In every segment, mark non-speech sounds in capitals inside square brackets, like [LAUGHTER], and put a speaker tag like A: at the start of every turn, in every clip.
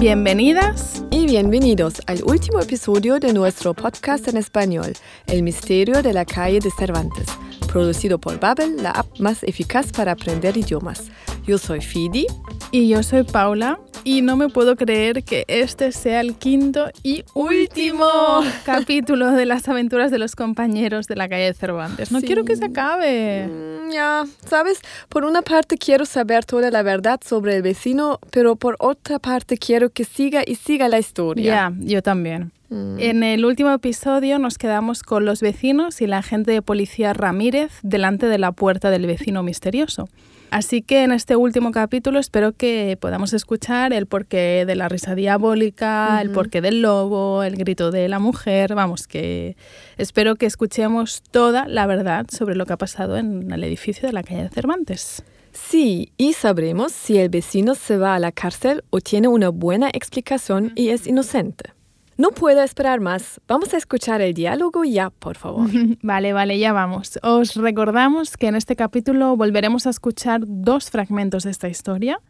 A: Bienvenidas
B: y bienvenidos al último episodio de nuestro podcast en español, El misterio de la calle de Cervantes, producido por Babel, la app más eficaz para aprender idiomas. Yo soy Fidi.
A: Y yo soy Paula. Y no me puedo creer que este sea el quinto y último [LAUGHS] capítulo de las aventuras de los compañeros de la calle de Cervantes. No quiero que se acabe.
B: Mm, ya, sabes, por una parte quiero saber toda la verdad sobre el vecino, pero por otra parte quiero que siga y siga la historia.
A: Ya, yo también. Mm. En el último episodio nos quedamos con los vecinos y la agente de policía Ramírez delante de la puerta del vecino misterioso. Así que en este último capítulo espero que podamos escuchar el porqué de la risa diabólica, el porqué del lobo, el grito de la mujer, vamos, que espero que escuchemos toda la verdad sobre lo que ha pasado en el edificio de la calle de Cervantes.
B: Sí, y sabremos si el vecino se va a la cárcel o tiene una buena explicación y es inocente. No puedo esperar más. Vamos a escuchar el diálogo ya, por favor. [LAUGHS]
A: vale, vale, ya vamos. Os recordamos que en este capítulo volveremos a escuchar dos fragmentos de esta historia.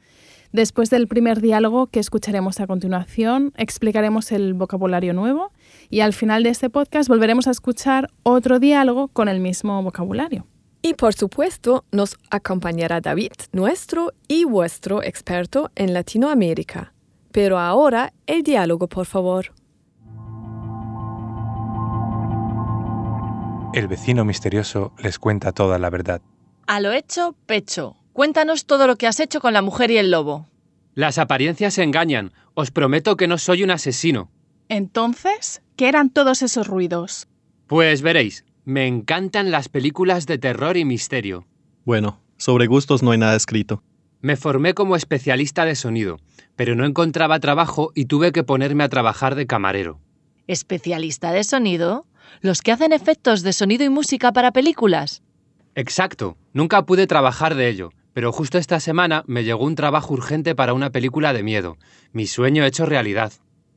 A: Después del primer diálogo que escucharemos a continuación, explicaremos el vocabulario nuevo y al final de este podcast volveremos a escuchar otro diálogo con el mismo vocabulario.
B: Y por supuesto, nos acompañará David, nuestro y vuestro experto en Latinoamérica. Pero ahora el diálogo, por favor.
C: El vecino misterioso les cuenta toda la verdad.
D: A lo hecho, pecho. Cuéntanos todo lo que has hecho con la mujer y el lobo.
E: Las apariencias engañan. Os prometo que no soy un asesino.
A: Entonces, ¿qué eran todos esos ruidos?
E: Pues veréis, me encantan las películas de terror y misterio.
F: Bueno, sobre gustos no hay nada escrito.
E: Me formé como especialista de sonido, pero no encontraba trabajo y tuve que ponerme a trabajar de camarero.
D: ¿Especialista de sonido? Los que hacen efectos de sonido y música para películas.
E: Exacto, nunca pude trabajar de ello, pero justo esta semana me llegó un trabajo urgente para una película de miedo, mi sueño hecho realidad.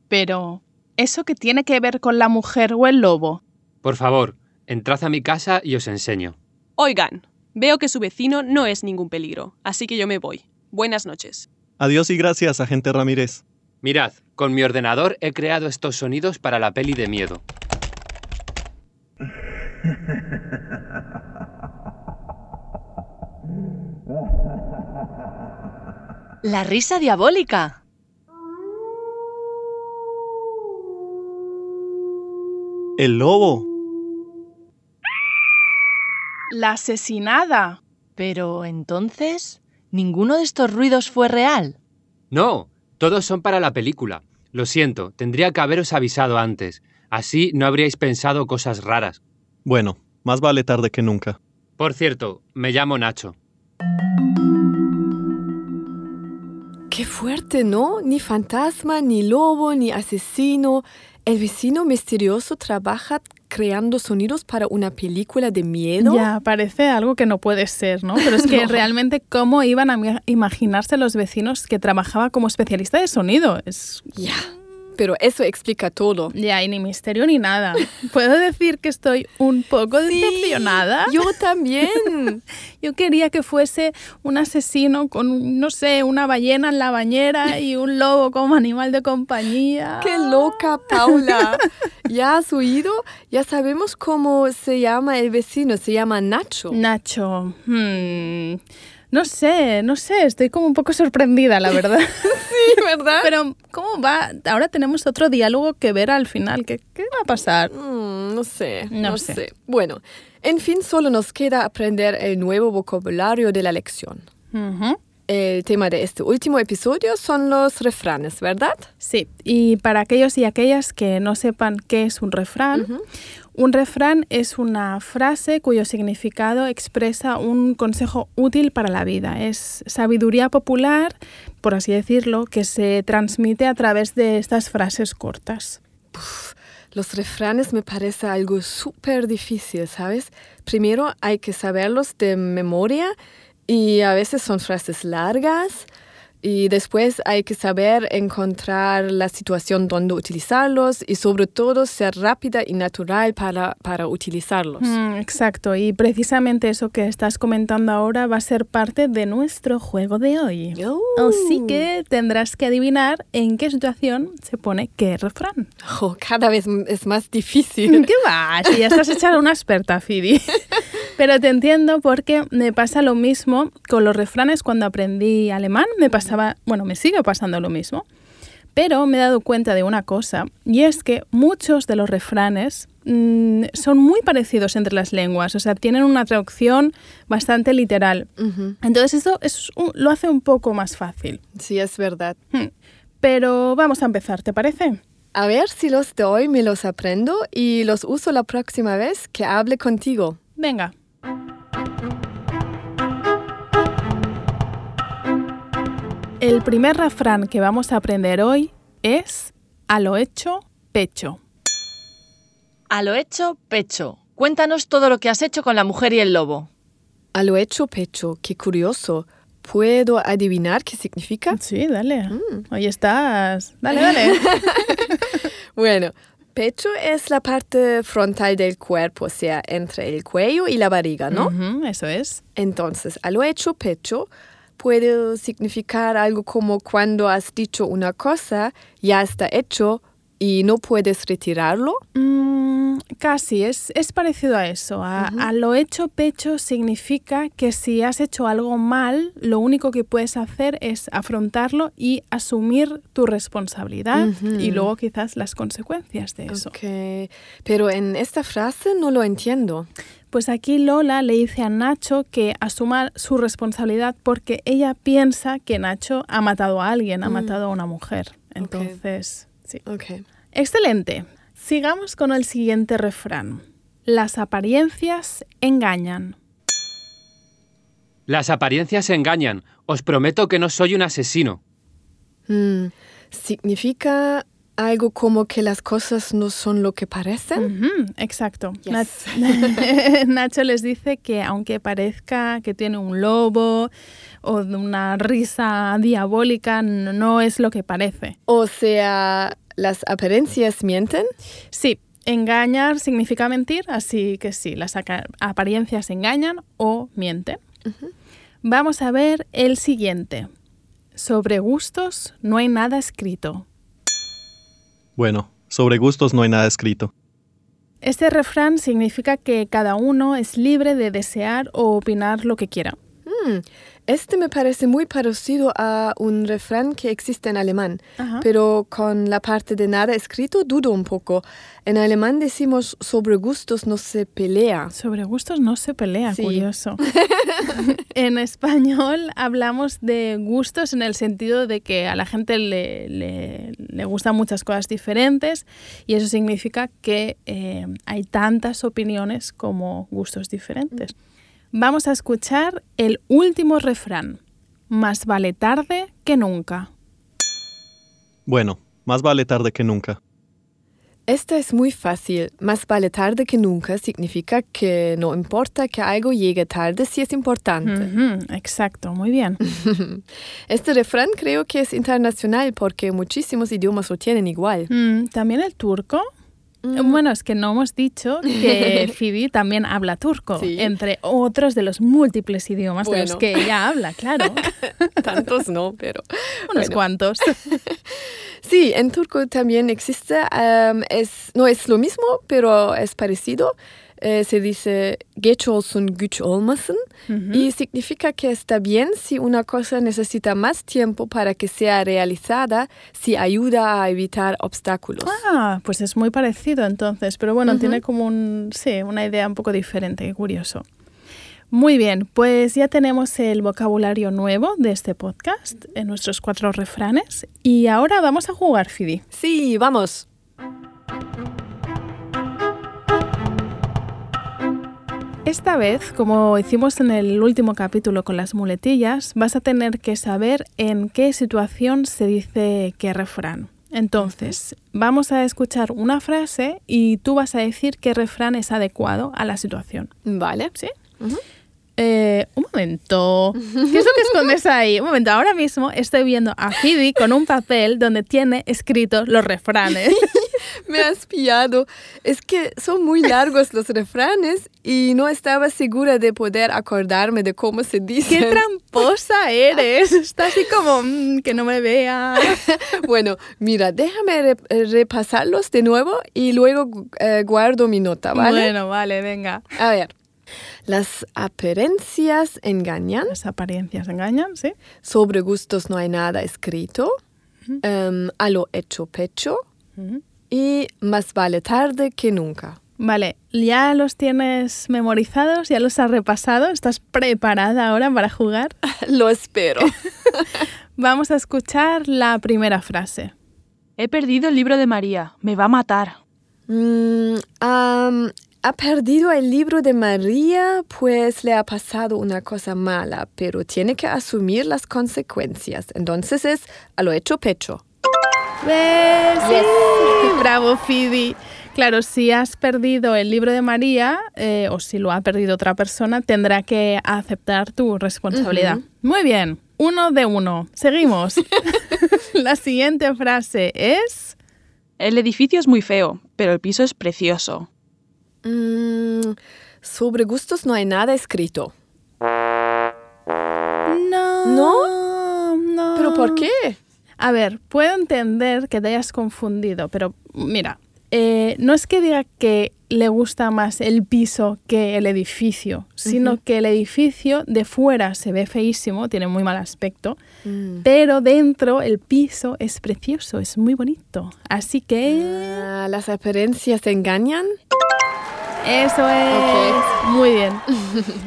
A: Pero, ¿eso qué tiene que ver con la mujer o el lobo?
E: Por favor, entrad a mi casa y os enseño.
G: Oigan, veo que su vecino no es ningún peligro, así que yo me voy. Buenas noches.
F: Adiós y gracias, agente Ramírez.
E: Mirad, con mi ordenador he creado estos sonidos para la peli de miedo.
D: La risa diabólica.
F: El lobo.
A: La asesinada.
D: Pero entonces, ¿ninguno de estos ruidos fue real?
E: No, todos son para la película. Lo siento, tendría que haberos avisado antes. Así no habríais pensado cosas raras.
F: Bueno, más vale tarde que nunca.
E: Por cierto, me llamo Nacho.
B: Qué fuerte, ¿no? Ni fantasma, ni lobo, ni asesino. El vecino misterioso trabaja creando sonidos para una película de miedo.
A: Ya, parece algo que no puede ser, ¿no? Pero es [LAUGHS] que realmente cómo iban a imaginarse los vecinos que trabajaba como especialista de sonido. Es...
B: Ya. Pero eso explica todo.
A: Ya, y ni misterio ni nada. ¿Puedo decir que estoy un poco decepcionada?
B: Yo también. [LAUGHS]
A: yo quería que fuese un asesino con, no sé, una ballena en la bañera y un lobo como animal de compañía.
B: ¡Qué loca, Paula! ¿Ya has oído? Ya sabemos cómo se llama el vecino. Se llama Nacho.
A: Nacho. Hmm. No sé, no sé, estoy como un poco sorprendida, la verdad. [LAUGHS]
B: sí, ¿verdad?
A: Pero, ¿cómo va? Ahora tenemos otro diálogo que ver al final. ¿Qué, qué va a pasar?
B: Mm, no sé, no, sé. Bueno, en fin, solo nos queda aprender el nuevo vocabulario de la lección. El tema de este último episodio son los refranes, ¿verdad?
A: Sí, y para aquellos y aquellas que no sepan qué es un refrán, un refrán es una frase cuyo significado expresa un consejo útil para la vida. Es sabiduría popular, por así decirlo, que se transmite a través de estas frases cortas.
B: los refranes me parece algo súper difícil, ¿sabes? Primero hay que saberlos de memoria y a veces son frases largas Y después hay que saber encontrar la situación donde utilizarlos y sobre todo ser rápida y natural para, para utilizarlos.
A: Mm, exacto, y precisamente eso que estás comentando ahora va a ser parte de nuestro juego de hoy.
B: Oh.
A: Así que tendrás que adivinar en qué situación se pone qué refrán.
B: Oh, cada vez es más difícil.
A: ¿Qué va? Si ya estás echada una experta, Fidi. [LAUGHS] Pero te entiendo porque me pasa lo mismo con los refranes cuando aprendí alemán. Me pasaba, bueno, me sigue pasando lo mismo. Pero me he dado cuenta de una cosa, y es que muchos de los refranes mm, son muy parecidos entre las lenguas, o sea, tienen una traducción bastante literal. Entonces eso es un- lo hace un poco más fácil.
B: Sí, es verdad.
A: Hmm. Pero vamos a empezar, ¿te parece?
B: A ver si los de hoy me los aprendo y los uso la próxima vez que hable contigo.
A: Venga. El primer refrán que vamos a aprender hoy es a lo hecho, pecho.
D: A lo hecho, pecho. Cuéntanos todo lo que has hecho con la mujer y el lobo.
B: A lo hecho pecho, qué curioso. ¿Puedo adivinar qué significa?
A: Sí, dale. Hoy estás. Dale, dale. [LAUGHS]
B: Bueno, pecho es la parte frontal del cuerpo, o sea, entre el cuello y la barriga, ¿no?
A: Ujú, eso es.
B: Entonces, a lo hecho pecho puede significar algo como cuando has dicho una cosa, ya está hecho y no puedes retirarlo.
A: Mm, casi, es, es parecido a eso. A, a lo hecho pecho significa que si has hecho algo mal, lo único que puedes hacer es afrontarlo y asumir tu responsabilidad y luego quizás las consecuencias de eso.
B: Pero en esta frase no lo entiendo.
A: Pues aquí Lola le dice a Nacho que asuma su responsabilidad porque ella piensa que Nacho ha matado a alguien, ha matado a una mujer. Entonces, sí.
B: Ok.
A: Excelente. Sigamos con el siguiente refrán. Las apariencias engañan.
E: Las apariencias engañan. Os prometo que no soy un asesino.
B: Mm, significa algo como que las cosas no son lo que parecen.
A: Exacto.
B: Yes. [LAUGHS]
A: Nacho les dice que aunque parezca que tiene un lobo o una risa diabólica, no es lo que parece.
B: O sea, las apariencias mienten.
A: Sí, engañar significa mentir, así que sí, las apariencias engañan o mienten. Vamos a ver el siguiente. Sobre gustos no hay nada escrito.
F: Bueno, sobre gustos no hay nada escrito.
A: Este refrán significa que cada uno es libre de desear o opinar lo que quiera.
B: Mm, este me parece muy parecido a un refrán que existe en alemán,
A: Ajá.
B: pero con la parte de nada escrito dudo un poco. En alemán decimos sobre gustos no se pelea.
A: Sobre gustos no se pelea,
B: Sí.
A: curioso. [LAUGHS] en español hablamos de gustos en el sentido de que a la gente le, le- le gustan muchas cosas diferentes y eso significa que eh, hay tantas opiniones como gustos diferentes. Vamos a escuchar el último refrán. Más vale tarde que nunca.
F: Bueno, más vale tarde que nunca.
B: Esta es muy fácil. Más vale tarde que nunca significa que no importa que algo llegue tarde si es importante.
A: Exacto, muy bien. [LAUGHS]
B: Este refrán creo que es internacional porque muchísimos idiomas lo tienen igual.
A: Mm, También el turco. Bueno, es que no hemos dicho que [LAUGHS] Phoebe también habla turco,
B: Sí.
A: entre otros de los múltiples idiomas de los que ella habla, claro. [LAUGHS]
B: Tantos no, pero...
A: Unos
B: bueno.
A: cuantos. [LAUGHS]
B: Sí, en turco también existe. em, es, no es lo mismo, pero es parecido. Eh, se dice geç olsun güç olmasın y significa que está bien si una cosa necesita más tiempo para que sea realizada, si ayuda a evitar obstáculos.
A: Ah, pues es muy parecido entonces, pero bueno, tiene como un, sí, una idea un poco diferente, curioso. Muy bien, pues ya tenemos el vocabulario nuevo de este podcast, en nuestros cuatro refranes, y ahora vamos a jugar, Fidi.
B: Sí, vamos.
A: Esta vez, como hicimos en el último capítulo con las muletillas, vas a tener que saber en qué situación se dice qué refrán. Entonces, vamos a escuchar una frase y tú vas a decir qué refrán es adecuado a la situación.
B: Vale.
A: ¿Sí? Eh, un momento. ¿Qué es lo que escondes ahí? Un momento, ahora mismo estoy viendo a Phoebe con un papel donde tiene escritos los refranes. [LAUGHS]
B: Me has pillado. Es que son muy largos los refranes y no estaba segura de poder acordarme de cómo se dice.
A: ¡Qué tramposa eres! Está así como, "Mm, que no me vea. [LAUGHS]
B: Bueno, mira, déjame eh, repasarlos de nuevo y luego eh, guardo mi nota, ¿vale?
A: Bueno, vale, venga.
B: A ver. Las apariencias engañan,
A: Las apariencias engañan, ¿sí?
B: sobre gustos no hay nada escrito, em, a lo hecho pecho. Y más vale tarde que nunca.
A: Vale, ¿ya los tienes memorizados? ¿Ya los has repasado? ¿Estás preparada ahora para jugar? [LAUGHS]
B: Lo espero. [LAUGHS]
A: Vamos a escuchar la primera frase.
G: He perdido el libro de María. Me va a matar.
B: Mm, ha perdido el libro de María, pues le ha pasado una cosa mala, pero tiene que asumir las consecuencias. Entonces es a lo hecho pecho.
A: ¡Ves! ¡Sí! [LAUGHS] Bravo, Phoebe. Claro, si has perdido el libro de María eh, o si lo ha perdido otra persona, tendrá que aceptar tu responsabilidad. Muy bien, uno de uno. Seguimos. [LAUGHS] [LAUGHS] La siguiente frase es...
G: El edificio es muy feo, pero el piso es precioso.
B: Mm, sobre gustos no hay nada escrito.
A: No.
B: ¿No?
A: No.
B: ¿Pero por qué?
A: A ver, puedo entender que te hayas confundido, pero mira, eh, no es que diga que le gusta más el piso que el edificio, sino que el edificio de fuera se ve feísimo, tiene muy mal aspecto,
B: Mm.
A: pero dentro el piso es precioso, es muy bonito. Así que
B: Ah, las apariencias engañan.
A: eso es muy bien.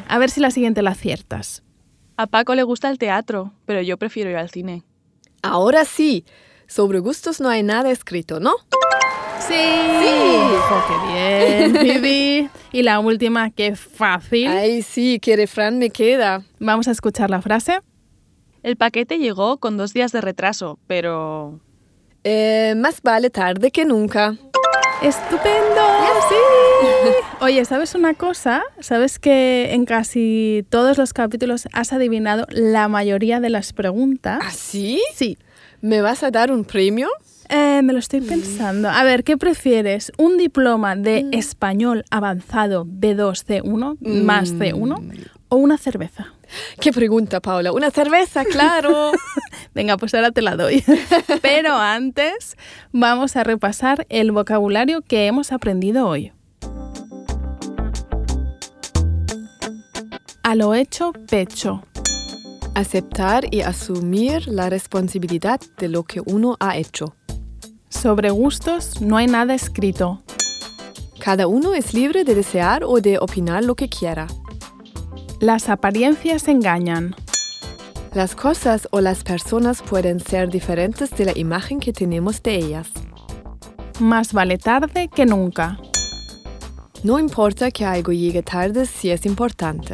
A: A ver si la siguiente la aciertas.
G: A Paco le gusta el teatro, pero yo prefiero ir al cine.
B: Ahora sí, sobre gustos no hay nada escrito, ¿no?
A: Sí. ¡Jo, qué bien, [LAUGHS] Phoebe! Y la última, qué fácil.
B: Ay, sí, qué refrán me queda.
A: Vamos a escuchar la frase.
G: El paquete llegó con dos días de retraso, pero...
B: Eh, más vale tarde que nunca.
A: ¡Estupendo! ¡Sí! Oye, ¿sabes una cosa? ¿Sabes que en casi todos los capítulos has adivinado la mayoría de las preguntas?
B: ¿Ah, sí?
A: Sí.
B: ¿Me vas a dar un premio?
A: Eh, me lo estoy pensando. A ver, ¿qué prefieres? ¿Un diploma de español avanzado B2 C1 más C1 o una cerveza? [LAUGHS]
B: ¿Qué pregunta, Paula? ¿Una cerveza? Claro. [LAUGHS]
A: Venga, pues ahora te la doy. [LAUGHS] Pero antes vamos a repasar el vocabulario que hemos aprendido hoy. A lo hecho, pecho.
B: Aceptar y asumir la responsabilidad de lo que uno ha hecho.
A: Sobre gustos no hay nada escrito.
B: Cada uno es libre de desear o de opinar lo que quiera.
A: Las apariencias engañan.
B: Las cosas o las personas pueden ser diferentes de la imagen que tenemos de ellas.
A: Más vale tarde que nunca.
B: No importa que algo llegue tarde si es importante.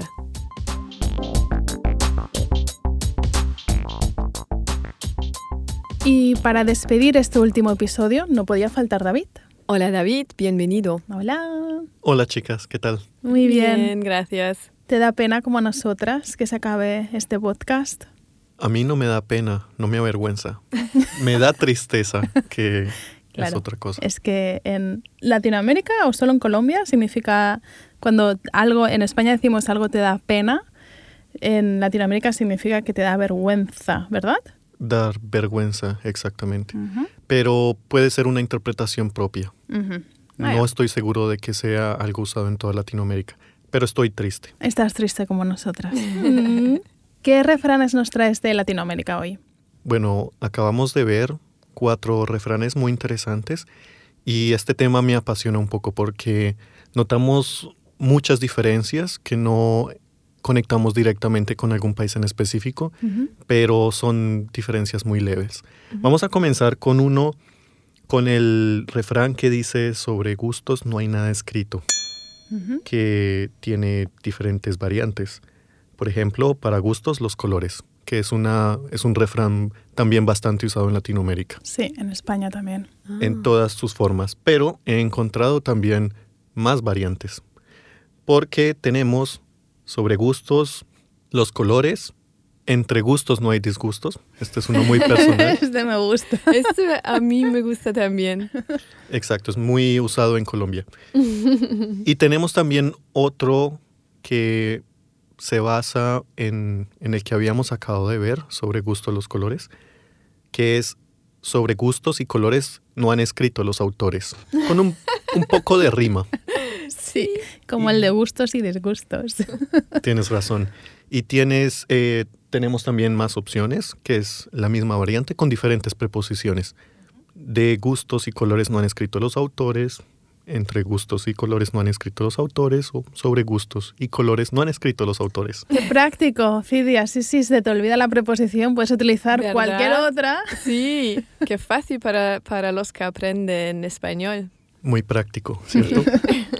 A: Y para despedir este último episodio no podía faltar David.
B: Hola David, bienvenido.
A: Hola.
F: Hola chicas, ¿qué tal?
A: Muy bien.
B: gracias.
A: ¿Te da pena como a nosotras que se acabe este podcast?
F: A mí no me da pena, no me avergüenza. Me da tristeza, que [LAUGHS] es otra cosa.
A: Es que en Latinoamérica o solo en Colombia significa cuando algo, en España decimos algo te da pena, en Latinoamérica significa que te da vergüenza, ¿verdad?
F: Dar vergüenza, exactamente. Pero puede ser una interpretación propia. No estoy seguro de que sea algo usado en toda Latinoamérica, pero estoy triste.
A: Estás triste como nosotras. Mm. [LAUGHS] ¿Qué refranes nos traes de Latinoamérica hoy?
F: Bueno, acabamos de ver cuatro refranes muy interesantes y este tema me apasiona un poco porque notamos muchas diferencias que no conectamos directamente con algún país en específico, pero son diferencias muy leves. Vamos a comenzar con uno, con el refrán que dice sobre gustos no hay nada escrito, Que tiene diferentes variantes. Por ejemplo, para gustos los colores, que es, una, es un refrán también bastante usado en Latinoamérica,
A: Sí, en España también.
F: en todas sus formas, pero he encontrado también más variantes, porque tenemos sobre gustos, los colores. Entre gustos no hay disgustos. Este es uno muy [LAUGHS] personal.
A: este me gusta.
B: Este a mí me gusta también.
F: Exacto, es muy usado en Colombia. [LAUGHS] y tenemos también otro que se basa en, en, el que habíamos acabado de ver sobre gustos los colores, que es sobre gustos y colores no han escrito los autores, con un, un poco de rima.
A: Sí, como el de gustos y disgustos.
F: Tienes razón. Y tienes, eh, tenemos también más opciones, que es la misma variante con diferentes preposiciones. De gustos y colores no han escrito los autores, entre gustos y colores no han escrito los autores o sobre gustos y colores no han escrito los autores.
A: Qué práctico, Fidia. Sí, sí, se te olvida la preposición, puedes utilizar
B: ¿Verdad?
A: cualquier otra.
B: Sí, qué fácil para, para los que aprenden español.
F: Muy práctico, ¿cierto?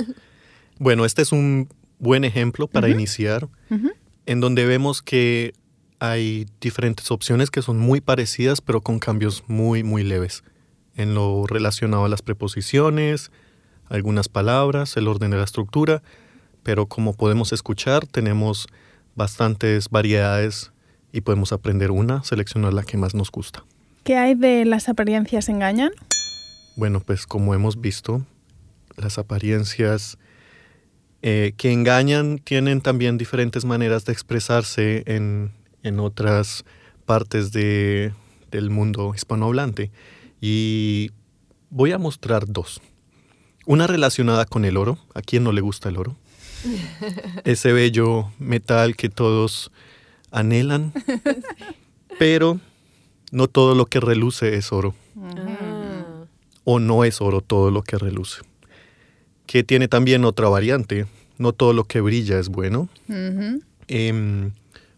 F: [LAUGHS] bueno, este es un buen ejemplo para iniciar, en donde vemos que hay diferentes opciones que son muy parecidas, pero con cambios muy, muy leves. En lo relacionado a las preposiciones, algunas palabras, el orden de la estructura, pero como podemos escuchar, tenemos bastantes variedades y podemos aprender una, seleccionar la que más nos gusta.
A: ¿Qué hay de las apariencias engañan?
F: Bueno, pues como hemos visto, las apariencias eh, que engañan tienen también diferentes maneras de expresarse en, en otras partes de, del mundo hispanohablante. Y voy a mostrar dos. Una relacionada con el oro. ¿A quién no le gusta el oro? [LAUGHS] Ese bello metal que todos anhelan. [LAUGHS] Pero no todo lo que reluce es oro.
B: Ah.
F: O no es oro todo lo que reluce. Que tiene también otra variante. No todo lo que brilla es bueno.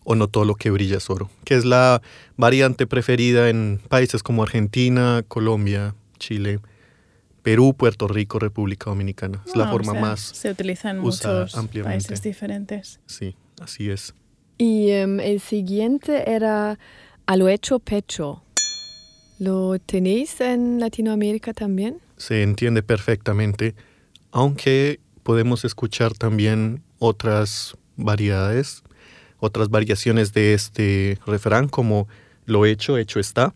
F: O no todo lo que brilla es oro. Que es la variante preferida en países como Argentina, Colombia, Chile. Perú, Puerto Rico, República Dominicana. Es la
A: Ah, o
F: forma
A: sea,
F: más...
A: Se utiliza en
F: usada
A: muchos
F: ampliamente.
A: países diferentes.
F: Sí, así es.
B: Y em, el siguiente era a lo hecho pecho. ¿Lo tenéis en Latinoamérica también?
F: Se entiende perfectamente, aunque podemos escuchar también otras variedades, otras variaciones de este refrán, como lo hecho, hecho está,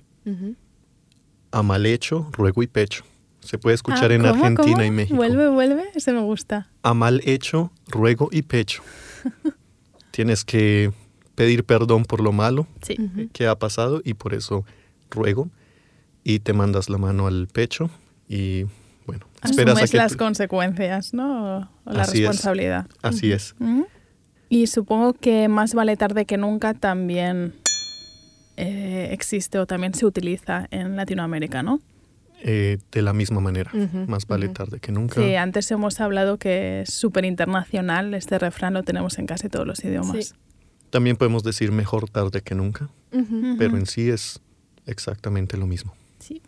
F: a mal hecho, ruego y pecho. Se puede escuchar
A: Ah,
F: en
A: ¿cómo,
F: Argentina
A: cómo?
F: y México.
A: Vuelve, vuelve. Ese me gusta.
F: A mal hecho, ruego y pecho. [LAUGHS] Tienes que pedir perdón por lo malo
A: Sí.
F: que ha pasado y por eso ruego y te mandas la mano al pecho y bueno, esperas a
A: Asumes
F: que
A: las consecuencias, ¿no? O la
F: Así es.
A: responsabilidad.
F: así es.
A: Y supongo que más vale tarde que nunca también eh, existe o también se utiliza en Latinoamérica, ¿no?
F: eh, de la misma manera.
B: Ujú,
F: Más vale
B: ujú.
F: tarde que nunca.
A: Sí, antes hemos hablado que es súper internacional. Este refrán lo tenemos en casi todos los idiomas.
B: Sí.
F: También podemos decir mejor tarde que nunca,
B: Ujú.
F: pero en sí es exactamente lo mismo.
A: Sí,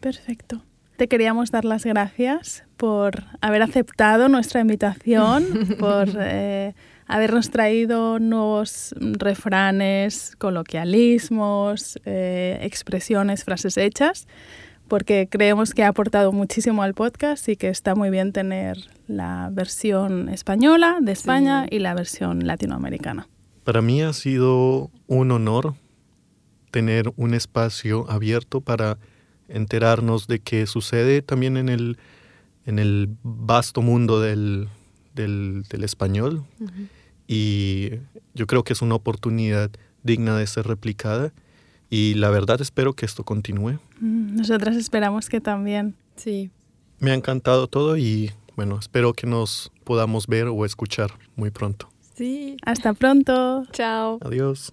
A: perfecto. Te queríamos dar las gracias por haber aceptado nuestra invitación, [LAUGHS] por eh, habernos traído nuevos refranes, coloquialismos, eh, expresiones, frases hechas, porque creemos que ha aportado muchísimo al podcast y que está muy bien tener la versión española de España
B: Sí.
A: y la versión latinoamericana.
F: Para mí ha sido un honor tener un espacio abierto para enterarnos de qué sucede también en el, en el vasto mundo del, del, del español.
B: Ujú.
F: Y yo creo que es una oportunidad digna de ser replicada. Y la verdad espero que esto continúe.
A: Mm, Nosotras esperamos que también.
B: Sí.
F: Me ha encantado todo y bueno, espero que nos podamos ver o escuchar muy pronto.
B: Sí.
A: Hasta pronto.
B: Chao.
F: Adiós.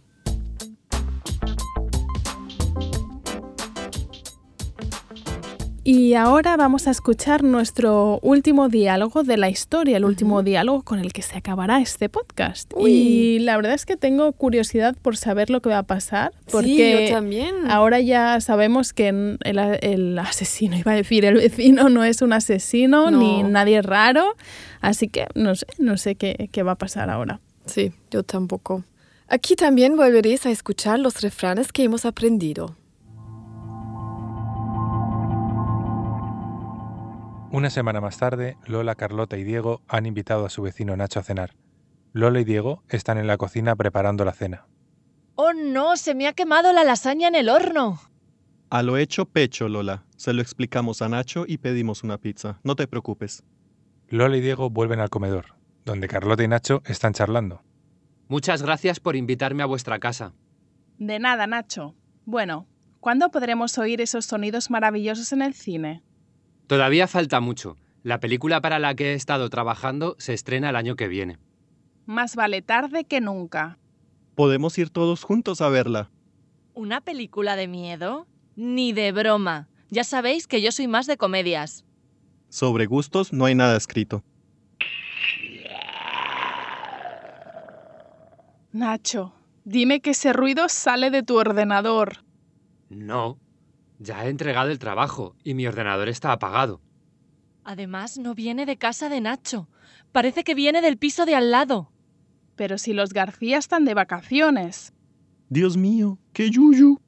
A: Y ahora vamos a escuchar nuestro último diálogo de la historia, el último diálogo con el que se acabará este podcast.
B: Uy.
A: Y la verdad es que tengo curiosidad por saber lo que va a pasar,
B: sí,
A: porque
B: yo también.
A: ahora ya sabemos que el, el asesino, [LAUGHS] iba a decir, el vecino no es un asesino
B: No.
A: ni nadie raro, así que no sé, no sé qué, qué va a pasar ahora.
B: Sí, yo tampoco. Aquí también volveréis a escuchar los refranes que hemos aprendido.
C: Una semana más tarde, Lola, Carlota y Diego han invitado a su vecino Nacho a cenar. Lola y Diego están en la cocina preparando la cena.
D: ¡Oh no! ¡Se me ha quemado la lasaña en el horno!
F: A lo hecho pecho, Lola. Se lo explicamos a Nacho y pedimos una pizza. No te preocupes.
C: Lola y Diego vuelven al comedor, donde Carlota y Nacho están charlando.
E: Muchas gracias por invitarme a vuestra casa.
A: De nada, Nacho. Bueno, ¿cuándo podremos oír esos sonidos maravillosos en el cine?
E: Todavía falta mucho. La película para la que he estado trabajando se estrena el año que viene.
A: Más vale tarde que nunca.
F: Podemos ir todos juntos a verla.
D: ¿Una película de miedo? Ni de broma. Ya sabéis que yo soy más de comedias.
F: Sobre gustos no hay nada escrito.
A: Nacho, dime que ese ruido sale de tu ordenador.
E: No. Ya he entregado el trabajo y mi ordenador está apagado.
D: Además, no viene de casa de Nacho. Parece que viene del piso de al lado.
A: Pero si los García están de vacaciones.
F: Dios mío, qué yuyu.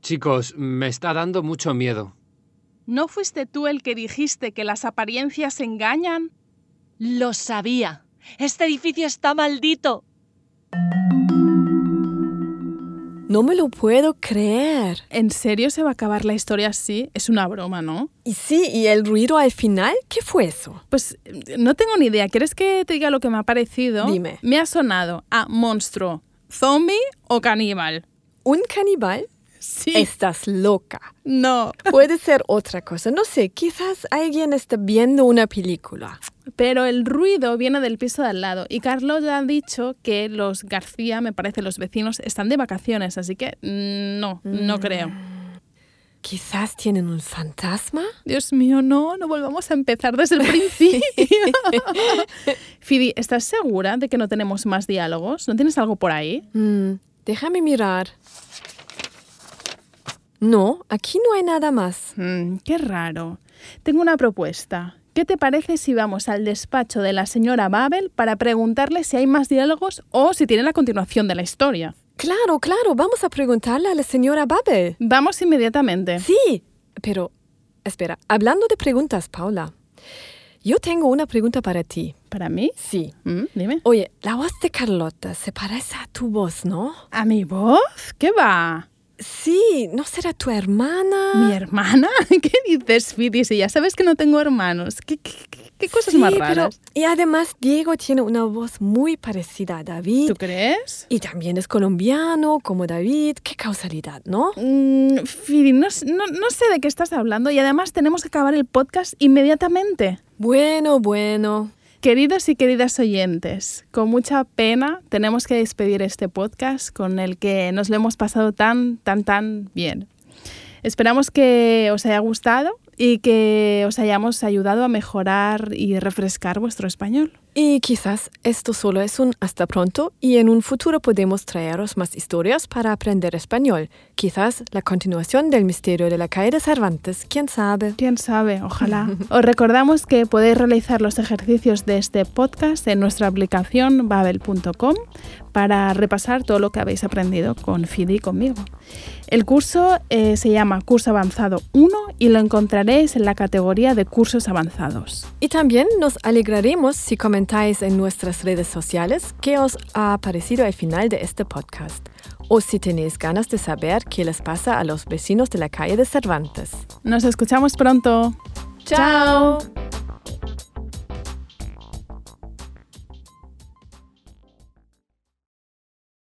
E: Chicos, me está dando mucho miedo.
A: ¿No fuiste tú el que dijiste que las apariencias engañan?
D: Lo sabía. Este edificio está maldito.
B: No me lo puedo creer.
A: ¿En serio se va a acabar la historia así? Es una broma, ¿no?
B: Y sí, ¿y el ruido al final? ¿Qué fue eso?
A: Pues eh, no tengo ni idea. ¿Quieres que te diga lo que me ha parecido?
B: Dime.
A: Me ha sonado a monstruo, zombie o caníbal.
B: ¿Un caníbal?
A: Sí.
B: Estás loca.
A: No.
B: Puede ser otra cosa. No sé, quizás alguien está viendo una película.
A: Pero el ruido viene del piso de al lado. Y Carlos ya ha dicho que los García, me parece, los vecinos, están de vacaciones. Así que mm, no, no creo.
B: Quizás tienen un fantasma.
A: Dios mío, no, no volvamos a empezar desde el principio. [LAUGHS] Fidi, ¿estás segura de que no tenemos más diálogos? ¿No tienes algo por ahí?
B: Mm, déjame mirar. No, aquí no hay nada más.
A: Mm, qué raro. Tengo una propuesta. ¿Qué te parece si vamos al despacho de la señora Babel para preguntarle si hay más diálogos o si tiene la continuación de la historia?
B: Claro, claro, vamos a preguntarle a la señora Babel.
A: Vamos inmediatamente.
B: Sí, pero espera, hablando de preguntas, Paula, yo tengo una pregunta para ti.
A: ¿Para mí?
B: Sí.
A: Mm, dime.
B: Oye, la voz de Carlota se parece a tu voz, ¿no?
A: ¿A mi voz? ¿Qué va?
B: Sí, ¿no será tu hermana?
A: ¿Mi hermana? [LAUGHS] ¿Qué dices, Fidi? Si ya sabes que no tengo hermanos. ¿Qué, qué, qué- qué cosas
B: Sí,
A: más
B: pero-
A: raras?
B: y además Diego tiene una voz muy parecida a David.
A: ¿Tú crees?
B: Y también es colombiano, como David. Qué causalidad, ¿no?
A: Mm, Fidi, no, s- no- no sé de qué estás hablando y además tenemos que acabar el podcast inmediatamente.
B: Bueno, bueno.
A: Queridos y queridas oyentes, con mucha pena tenemos que despedir este podcast con el que nos lo hemos pasado tan, tan, tan bien. Esperamos que os haya gustado y que os hayamos ayudado a mejorar y refrescar vuestro español.
B: Y quizás esto solo es un hasta pronto y en un futuro podemos traeros más historias para aprender español. Quizás la continuación del misterio de la calle de Cervantes, quién sabe.
A: Quién sabe, ojalá. [LAUGHS] Os recordamos que podéis realizar los ejercicios de este podcast en nuestra aplicación babel.com para repasar todo lo que habéis aprendido con Fidi y conmigo. El curso eh, se llama Curso Avanzado 1 y lo encontraréis en la categoría de cursos avanzados.
B: Y también nos alegraremos si comentáis en nuestras redes sociales qué os ha parecido al final de este podcast. O si tenéis ganas de saber qué les pasa a los vecinos de la calle de Cervantes.
A: Nos escuchamos pronto.
B: ¡Chao!